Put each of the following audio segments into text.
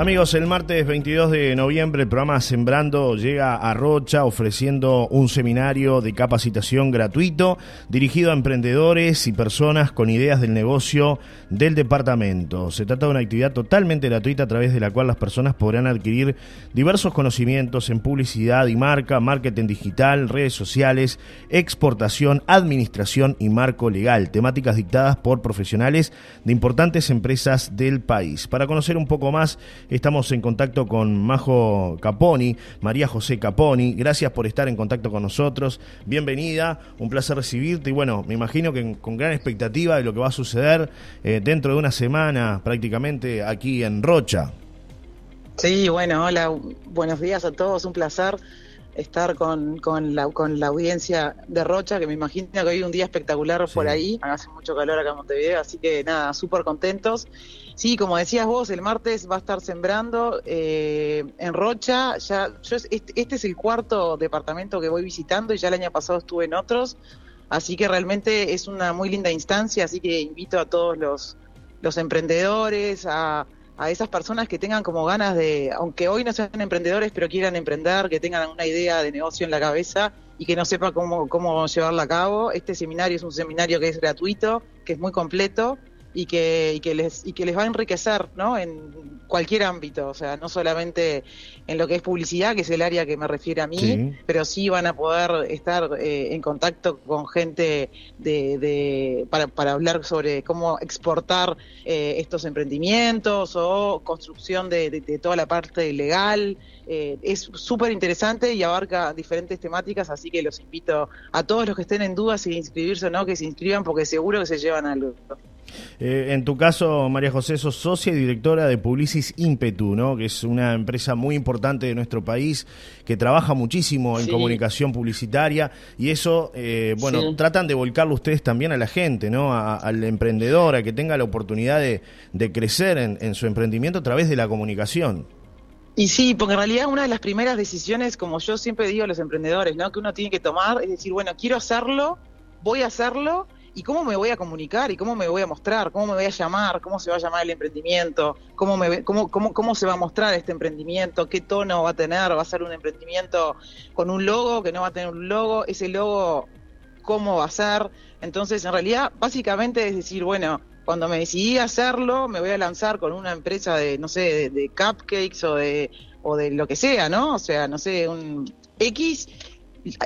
Amigos, el martes 22 de noviembre el programa Sembrando llega a Rocha ofreciendo un seminario de capacitación gratuito dirigido a emprendedores y personas con ideas del negocio del departamento. Se trata de una actividad totalmente gratuita a través de la cual las personas podrán adquirir diversos conocimientos en publicidad y marca, marketing digital, redes sociales, exportación, administración y marco legal, temáticas dictadas por profesionales de importantes empresas del país. Para conocer un poco más, Estamos en contacto con Majo Caponi, María José Caponi. Gracias por estar en contacto con nosotros. Bienvenida, un placer recibirte y bueno, me imagino que con gran expectativa de lo que va a suceder eh, dentro de una semana prácticamente aquí en Rocha. Sí, bueno, hola, buenos días a todos, un placer estar con, con, la, con la audiencia de Rocha, que me imagino que hoy un día espectacular por ahí, hace mucho calor acá en Montevideo, así que nada, súper contentos. Sí, como decías vos, el martes va a estar sembrando eh, en Rocha, ya, yo, este, este es el cuarto departamento que voy visitando y ya el año pasado estuve en otros, así que realmente es una muy linda instancia, así que invito a todos los, los emprendedores, a a esas personas que tengan como ganas de, aunque hoy no sean emprendedores, pero quieran emprender, que tengan una idea de negocio en la cabeza y que no sepan cómo, cómo llevarla a cabo. Este seminario es un seminario que es gratuito, que es muy completo y que, y que, les, y que les va a enriquecer ¿no? en cualquier ámbito, o sea, no solamente en lo que es publicidad, que es el área que me refiere a mí, pero sí van a poder estar eh, en contacto con gente de, de para, para, hablar sobre cómo exportar eh, estos emprendimientos o construcción de, de, toda la parte legal. Eh, es súper interesante y abarca diferentes temáticas, así que los invito a todos los que estén en dudas si inscribirse o no, que se inscriban porque seguro que se llevan algo. Eh, en tu caso, María José, sos socia y directora de Publicis Impetu, ¿no? que es una empresa muy importante de nuestro país que trabaja muchísimo en comunicación publicitaria y eso, eh, bueno, tratan de volcarlo ustedes también a la gente, ¿no? al emprendedor, a que tenga la oportunidad de, crecer en, su emprendimiento a través de la comunicación. Y sí, porque en realidad una de las primeras decisiones, como yo siempre digo a los emprendedores, ¿no? que uno tiene que tomar es decir, bueno, quiero hacerlo, voy a hacerlo y cómo me voy a comunicar y cómo me voy a mostrar, cómo me voy a llamar, cómo se va a llamar el emprendimiento, cómo, me, cómo, cómo, cómo se va a mostrar este emprendimiento, qué tono va a tener, va a ser un emprendimiento con un logo, que no va a tener un logo, ese logo, cómo va a ser. Entonces, en realidad, básicamente es decir, bueno, cuando me decidí hacerlo, me voy a lanzar con una empresa de, no sé, de, de cupcakes o de, o de lo que sea, ¿no? O sea, no sé, un X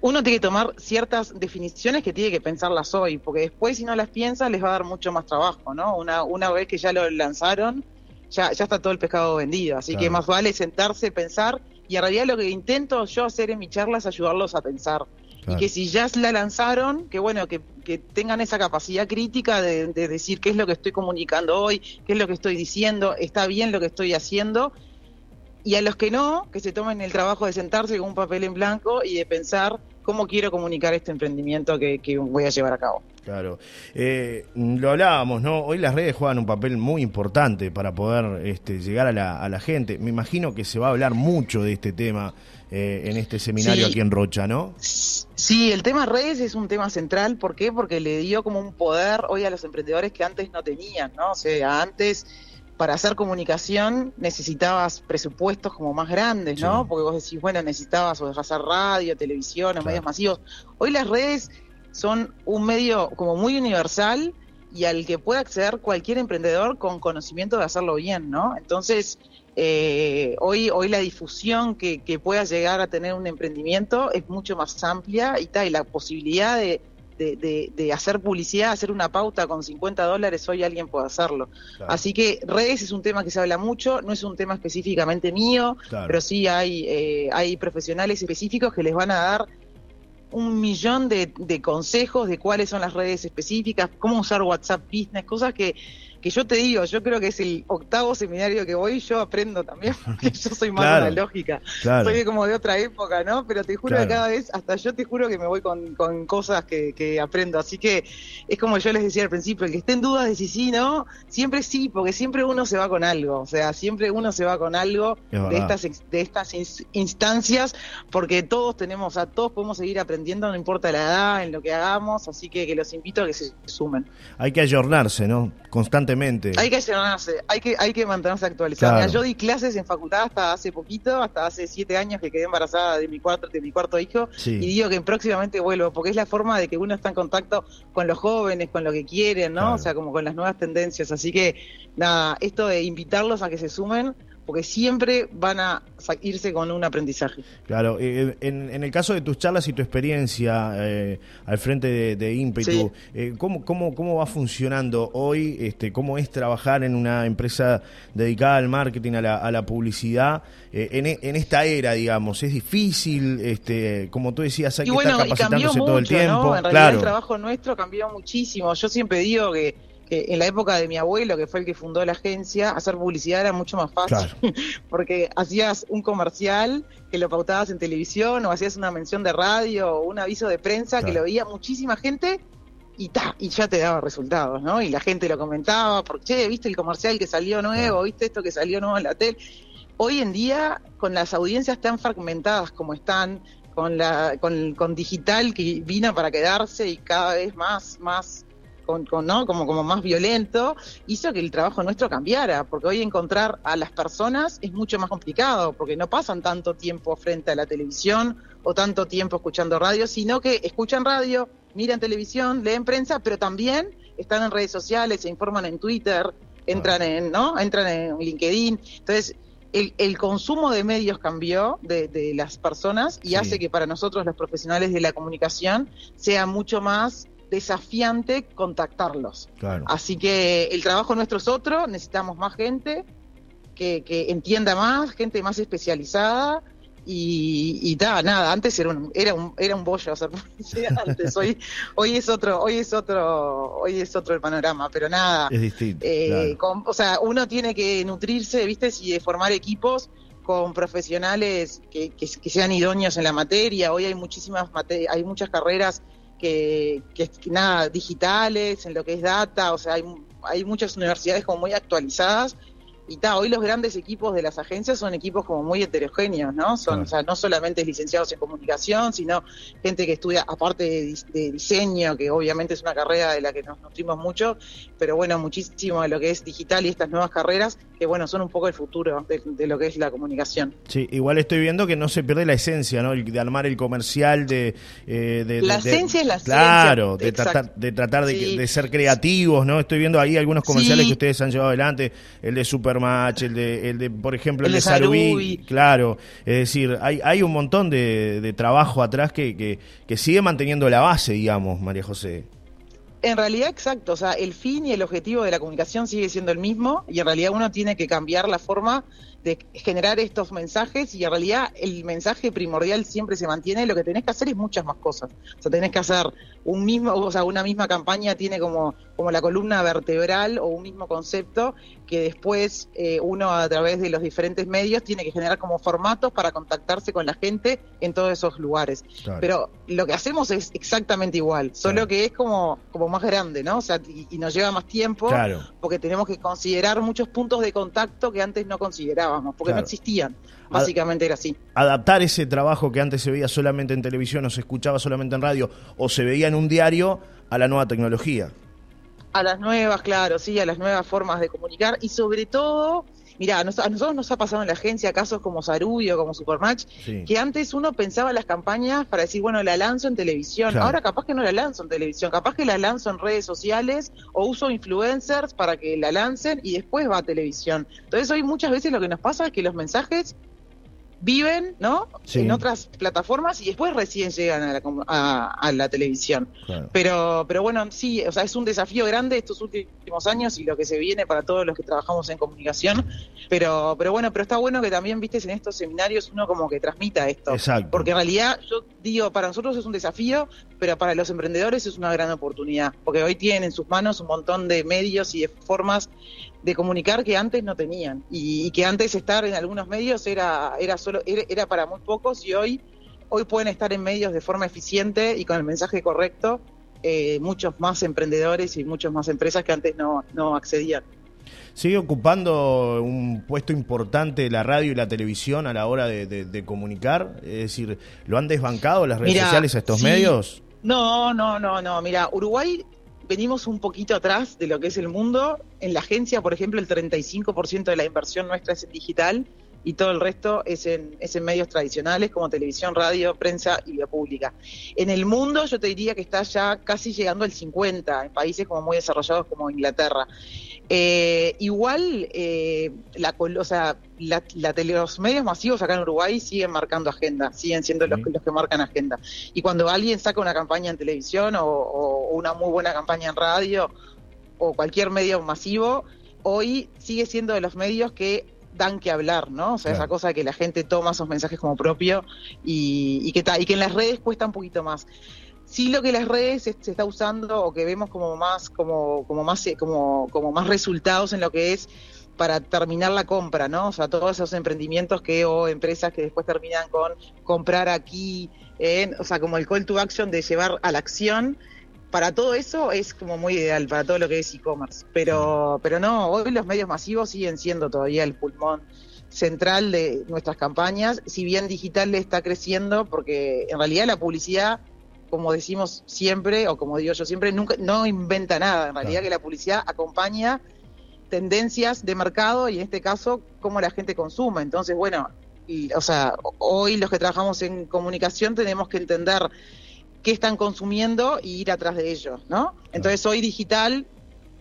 uno tiene que tomar ciertas definiciones que tiene que pensarlas hoy, porque después si no las piensa les va a dar mucho más trabajo, ¿no? Una, una vez que ya lo lanzaron, ya, ya está todo el pescado vendido, así que más vale sentarse, pensar, y en realidad lo que intento yo hacer en mi charla es ayudarlos a pensar. Y que si ya la lanzaron, que bueno, que, que tengan esa capacidad crítica de, de decir qué es lo que estoy comunicando hoy, qué es lo que estoy diciendo, está bien lo que estoy haciendo, y a los que no, que se tomen el trabajo de sentarse con un papel en blanco y de pensar cómo quiero comunicar este emprendimiento que, voy a llevar a cabo. Claro. Eh, lo hablábamos, ¿no? Hoy las redes juegan un papel muy importante para poder este, llegar a la, gente. Me imagino que se va a hablar mucho de este tema eh, en este seminario aquí en Rocha, ¿no? Sí, el tema redes es un tema central. ¿Por qué? Porque le dio como un poder hoy a los emprendedores que antes no tenían, ¿no? O sea, antes para hacer comunicación necesitabas presupuestos como más grandes, ¿no? Porque vos decís, bueno, necesitabas o hacer radio, televisión o medios masivos. Hoy las redes son un medio como muy universal y al que puede acceder cualquier emprendedor con conocimiento de hacerlo bien, ¿no? Entonces, eh, hoy, hoy la difusión que, que pueda llegar a tener un emprendimiento es mucho más amplia y, tal, y la posibilidad de de, hacer publicidad, hacer una pauta con 50 dólares, hoy alguien puede hacerlo. Así que redes es un tema que se habla mucho, no es un tema específicamente mío, pero sí hay, eh, hay profesionales específicos que les van a dar un millón de, de consejos de cuáles son las redes específicas, cómo usar WhatsApp Business, cosas que que yo te digo, yo creo que es el octavo seminario que voy, yo aprendo también, porque yo soy más de la lógica, soy como de otra época, ¿no? Pero te juro que cada vez, hasta yo te juro que me voy con, con cosas que, que, aprendo, así que es como yo les decía al principio, el que esté en dudas de si sí, no, siempre sí, porque siempre uno se va con algo, o sea, siempre uno se va con algo de estas, de estas instancias, porque todos tenemos, a todos podemos seguir aprendiendo, no importa la edad, en lo que hagamos, así que, que los invito a que se sumen. Hay que ayornarse, ¿no? Constantemente. Hay que llenarse, hay que, hay que mantenerse actualizado. yo di clases en facultad hasta hace poquito, hasta hace siete años que quedé embarazada de mi cuarto, de mi cuarto hijo, y digo que próximamente vuelvo, porque es la forma de que uno está en contacto con los jóvenes, con lo que quieren, ¿no? O sea, como con las nuevas tendencias. Así que, nada, esto de invitarlos a que se sumen porque siempre van a irse con un aprendizaje. Claro, eh, en, el caso de tus charlas y tu experiencia eh, al frente de, de Impetu, eh, ¿cómo, cómo, cómo va funcionando hoy? Este, ¿Cómo es trabajar en una empresa dedicada al marketing, a la, a la publicidad, en, en, esta era, digamos? ¿Es difícil? Este, como tú decías, hay que estar capacitándose todo el tiempo. En realidad el trabajo nuestro cambió muchísimo. Yo siempre digo que que en la época de mi abuelo, que fue el que fundó la agencia, hacer publicidad era mucho más fácil, porque hacías un comercial que lo pautabas en televisión o hacías una mención de radio o un aviso de prensa que lo veía muchísima gente y ta, y ya te daba resultados, ¿no? Y la gente lo comentaba, porque, che, ¿viste el comercial que salió nuevo? ¿Viste esto que salió nuevo en la tele? Hoy en día, con las audiencias tan fragmentadas como están, con la con, con digital que vino para quedarse y cada vez más más con, ¿no? como, como más violento, hizo que el trabajo nuestro cambiara, porque hoy encontrar a las personas es mucho más complicado, porque no pasan tanto tiempo frente a la televisión o tanto tiempo escuchando radio, sino que escuchan radio, miran televisión, leen prensa, pero también están en redes sociales, se informan en Twitter, entran en, ¿no? entran en LinkedIn. Entonces, el, el, consumo de medios cambió de, de las personas y hace que para nosotros los profesionales de la comunicación sea mucho más desafiante contactarlos. Así que el trabajo nuestro es otro, necesitamos más gente que, entienda más, gente más especializada y, y nada, antes era un, era un, era un bollo hacer antes, hoy, hoy es otro, hoy es otro, hoy es otro el panorama, pero nada. Es distinto. Eh, o sea, uno tiene que nutrirse, viste, y de formar equipos con profesionales que, que, sean idóneos en la materia. Hoy hay muchísimas hay muchas carreras que, que, nada, digitales, en lo que es data, o sea, hay, hay muchas universidades como muy actualizadas y ta, hoy los grandes equipos de las agencias son equipos como muy heterogéneos, ¿no? Son, o sea, no solamente licenciados en comunicación, sino gente que estudia, aparte de, diseño, que obviamente es una carrera de la que nos nutrimos mucho, pero bueno, muchísimo de lo que es digital y estas nuevas carreras, que bueno, son un poco el futuro de, lo que es la comunicación. Sí, igual estoy viendo que no se pierde la esencia, ¿no? De armar el comercial, de... Eh, la esencia es la Claro, de tratar, de, tratar de, ser creativos, ¿no? Estoy viendo ahí algunos comerciales que ustedes han llevado adelante, el de Super Match, el de, el de por ejemplo, el, de Sarubi, claro. Es decir, hay, hay un montón de, de trabajo atrás que, que, que sigue manteniendo la base, digamos, María José. En realidad, exacto. O sea, el fin y el objetivo de la comunicación sigue siendo el mismo y en realidad uno tiene que cambiar la forma de generar estos mensajes y en realidad el mensaje primordial siempre se mantiene. Lo que tenés que hacer es muchas más cosas. O sea, tenés que hacer un mismo, o sea, una misma campaña tiene como, como la columna vertebral o un mismo concepto que después eh, uno a través de los diferentes medios tiene que generar como formatos para contactarse con la gente en todos esos lugares. Pero lo que hacemos es exactamente igual, solo que es como, como más grande, ¿no? O sea, y, nos lleva más tiempo porque tenemos que considerar muchos puntos de contacto que antes no considerábamos, porque no existían. Básicamente era así. Adaptar ese trabajo que antes se veía solamente en televisión o se escuchaba solamente en radio o se veía en un diario a la nueva tecnología. A las nuevas, claro, sí, a las nuevas formas de comunicar y sobre todo, mira, a nosotros nos ha pasado en la agencia casos como Sarubio, como Supermatch, que antes uno pensaba las campañas para decir, bueno, la lanzo en televisión, ahora capaz que no la lanzo en televisión, capaz que la lanzo en redes sociales o uso influencers para que la lancen y después va a televisión. Entonces hoy muchas veces lo que nos pasa es que los mensajes viven, ¿no? En otras plataformas y después recién llegan a la, a, la televisión. Pero, pero bueno, sí, o sea, es un desafío grande estos últimos años y lo que se viene para todos los que trabajamos en comunicación. Pero, pero bueno, pero está bueno que también, viste, en estos seminarios uno como que transmita esto. Exacto. Porque en realidad, yo digo, para nosotros es un desafío, pero para los emprendedores es una gran oportunidad. Porque hoy tienen en sus manos un montón de medios y de formas de comunicar que antes no tenían y, que antes estar en algunos medios era era solo era, para muy pocos y hoy hoy pueden estar en medios de forma eficiente y con el mensaje correcto eh, muchos más emprendedores y muchas más empresas que antes no, no accedían. Sigue ocupando un puesto importante la radio y la televisión a la hora de, comunicar, es decir, ¿lo han desbancado las redes sociales a estos medios? No, no, no, no. Mira, Uruguay venimos un poquito atrás de lo que es el mundo. En la agencia, por ejemplo, el 35% de la inversión nuestra es en digital y todo el resto es en, es en medios tradicionales como televisión, radio, prensa y vía pública. En el mundo yo te diría que está ya casi llegando al 50, en países como muy desarrollados como Inglaterra. Eh, igual, eh, la, o sea, la, los medios masivos acá en Uruguay siguen marcando agenda, siguen siendo los, los, que marcan agenda. Y cuando alguien saca una campaña en televisión o, o una muy buena campaña en radio o cualquier medio masivo, hoy sigue siendo de los medios que dan que hablar, ¿no? O sea, esa cosa que la gente toma esos mensajes como propio y, que, y que en las redes cuesta un poquito más. Sí lo que las redes se, está usando o que vemos como más, como, como más, eh, como, como más resultados en lo que es para terminar la compra, ¿no? O sea, todos esos emprendimientos que o empresas que después terminan con comprar aquí, o sea, como el call to action de llevar a la acción, para todo eso es como muy ideal, para todo lo que es e-commerce. Pero, pero no, hoy los medios masivos siguen siendo todavía el pulmón central de nuestras campañas, si bien digital está creciendo, porque en realidad la publicidad, como decimos siempre, o como digo yo siempre, nunca no inventa nada. En realidad que la publicidad acompaña tendencias de mercado y en este caso cómo la gente consume. Entonces, bueno, o sea, hoy los que trabajamos en comunicación tenemos que entender qué están consumiendo y ir atrás de ellos, ¿no? Entonces hoy digital,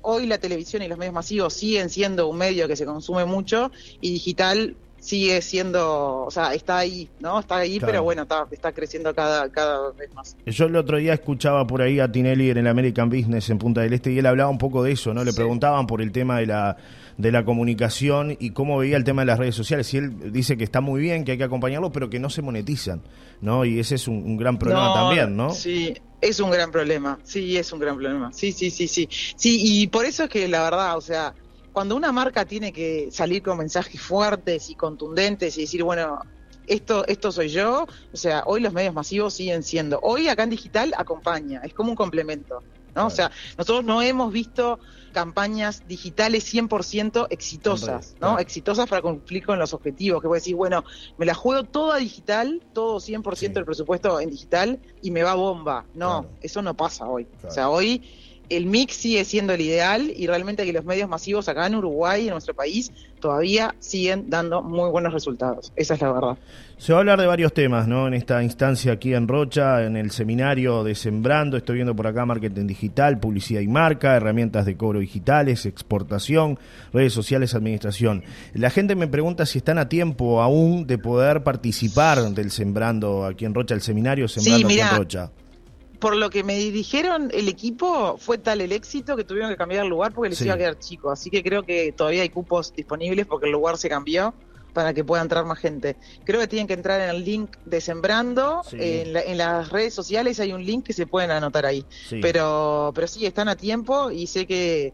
hoy la televisión y los medios masivos siguen siendo un medio que se consume mucho y digital sigue siendo, o sea, está ahí, ¿no? Está ahí, pero bueno, está, está creciendo cada, cada vez más. Yo el otro día escuchaba por ahí a Tinelli en el American Business en Punta del Este y él hablaba un poco de eso, ¿no? Le preguntaban por el tema de la de la comunicación y cómo veía el tema de las redes sociales. Y él dice que está muy bien, que hay que acompañarlo, pero que no se monetizan, ¿no? Y ese es un, gran problema también, ¿no? Sí, es un gran problema, sí, es un gran problema. Sí, sí, sí, sí. Sí, y por eso es que la verdad, o sea, cuando una marca tiene que salir con mensajes fuertes y contundentes y decir, bueno, esto, esto soy yo, o sea, hoy los medios masivos siguen siendo, hoy acá en digital acompaña, es como un complemento, ¿no? O sea, nosotros no hemos visto campañas digitales 100% exitosas, ¿no? Exitosas para cumplir con los objetivos, que voy a decir, bueno, me la juego toda digital, todo 100% del presupuesto en digital y me va bomba. No, eso no pasa hoy. O sea, hoy el mix sigue siendo el ideal y realmente que los medios masivos acá en Uruguay, en nuestro país, todavía siguen dando muy buenos resultados. Esa es la verdad. Se va a hablar de varios temas, ¿no? En esta instancia aquí en Rocha, en el seminario de Sembrando, estoy viendo por acá marketing digital, publicidad y marca, herramientas de cobro digitales, exportación, redes sociales, administración. La gente me pregunta si están a tiempo aún de poder participar del Sembrando aquí en Rocha, el seminario Sembrando aquí en Rocha por lo que me dijeron el equipo, fue tal el éxito que tuvieron que cambiar el lugar porque les iba a quedar chico. Así que creo que todavía hay cupos disponibles porque el lugar se cambió para que pueda entrar más gente. Creo que tienen que entrar en el link de Sembrando. En, las redes sociales hay un link que se pueden anotar ahí. Pero, pero sí, están a tiempo y sé que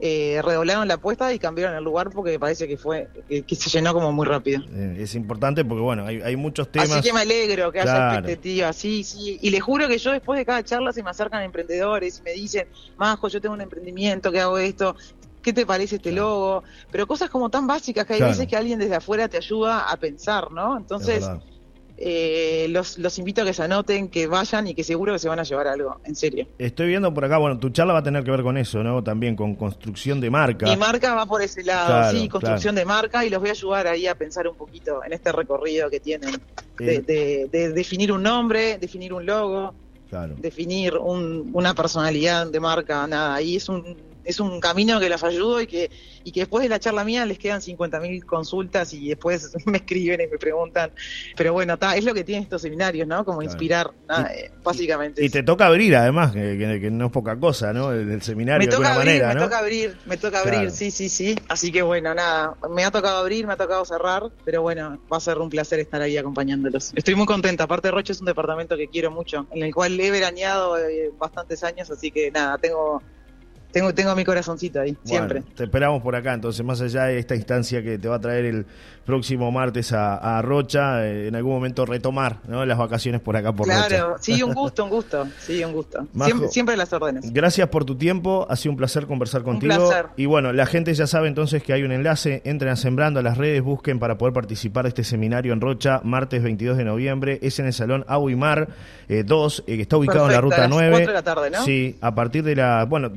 eh, redoblaron la apuesta y cambiaron el lugar porque parece que fue que, se llenó como muy rápido. Eh, es importante porque, bueno, hay, hay, muchos temas. Así que me alegro que haya expectativas, sí, sí. Y les juro que yo después de cada charla se me acercan emprendedores y me dicen, Majo, yo tengo un emprendimiento, que hago esto. ¿Qué te parece este logo? Pero cosas como tan básicas que hay veces que alguien desde afuera te ayuda a pensar, ¿no? Entonces, eh, los, los invito a que se anoten, que vayan y que seguro que se van a llevar algo, en serio. Estoy viendo por acá, bueno, tu charla va a tener que ver con eso, ¿no? También con construcción de marca. Mi marca va por ese lado, sí, construcción de marca y los voy a ayudar ahí a pensar un poquito en este recorrido que tienen de, de, definir un nombre, definir un logo, definir un, una personalidad de marca, nada, ahí es un es un camino que los ayudo y que, y que después de la charla mía les quedan 50.000 consultas y después me escriben y me preguntan. Pero bueno, es lo que tienen estos seminarios, ¿no? Como inspirar, eh, básicamente. Y te toca abrir, además, que, no es poca cosa, ¿no? El, seminario de alguna manera, Me toca abrir, me toca abrir, sí, sí, sí. Así que bueno, nada, me ha tocado abrir, me ha tocado cerrar, pero bueno, va a ser un placer estar ahí acompañándolos. Estoy muy contenta. Aparte, Roche es un departamento que quiero mucho, en el cual he veraneado eh, bastantes años, así que nada, tengo tengo, tengo mi corazoncito ahí, siempre. Te esperamos por acá, entonces, más allá de esta instancia que te va a traer el próximo martes a, Rocha, eh, en algún momento retomar ¿no? las vacaciones por acá por Rocha. Claro, sí, un gusto, un gusto, sí, un gusto. siempre, las órdenes. Gracias por tu tiempo, ha sido un placer conversar contigo. Un placer. Y bueno, la gente ya sabe entonces que hay un enlace, entren a Sembrando a las redes, busquen para poder participar de este seminario en Rocha, martes 22 de noviembre, es en el Salón Aguimar 2, eh, que está ubicado en la Ruta 9. de la tarde, ¿no? Sí, a partir de la, bueno,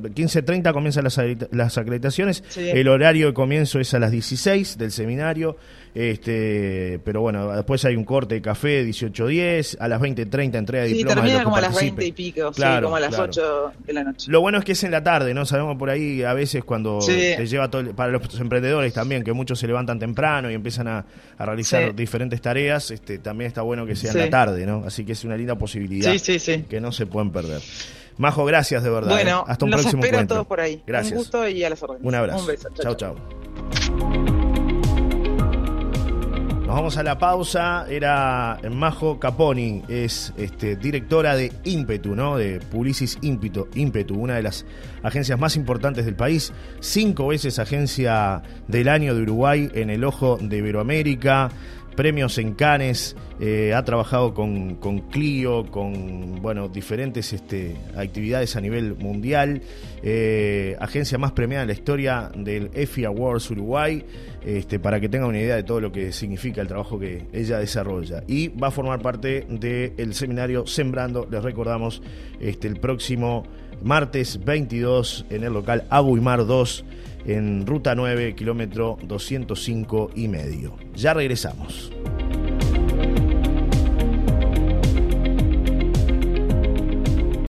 15.30 comienzan las, las acreditaciones, el horario de comienzo es a las 16 del seminario, este, pero bueno, después hay un corte de café 18.10, a las 20.30 entrega de sí, termina como a las 20 y pico, claro, como a las 8 de la noche. Lo bueno es que es en la tarde, ¿no? Sabemos por ahí a veces cuando te lleva todo, para los emprendedores también, que muchos se levantan temprano y empiezan a, realizar diferentes tareas, este, también está bueno que sea en la tarde, ¿no? Así que es una linda posibilidad que no se pueden perder. Majo, gracias de verdad. Bueno, ¿eh? hasta un los próximo espero encuentro. todos por ahí. Gracias. Un gusto y a las órdenes. Un abrazo. Un beso. Chao, chao. Nos vamos a la pausa. Era Majo Caponi, es este, directora de Ímpetu, ¿no? De Publicis Ímpetu, Ímpetu, una de las agencias más importantes del país. Cinco veces agencia del año de Uruguay en el ojo de Iberoamérica premios en Cannes, eh, ha trabajado con, con, Clio, con bueno, diferentes este, actividades a nivel mundial, eh, agencia más premiada en la historia del EFI Awards Uruguay, este, para que tengan una idea de todo lo que significa el trabajo que ella desarrolla. Y va a formar parte del seminario Sembrando, les recordamos, este, el próximo martes 22 en el local Aguimar 2 en ruta 9, kilómetro 205 y medio. Ya regresamos.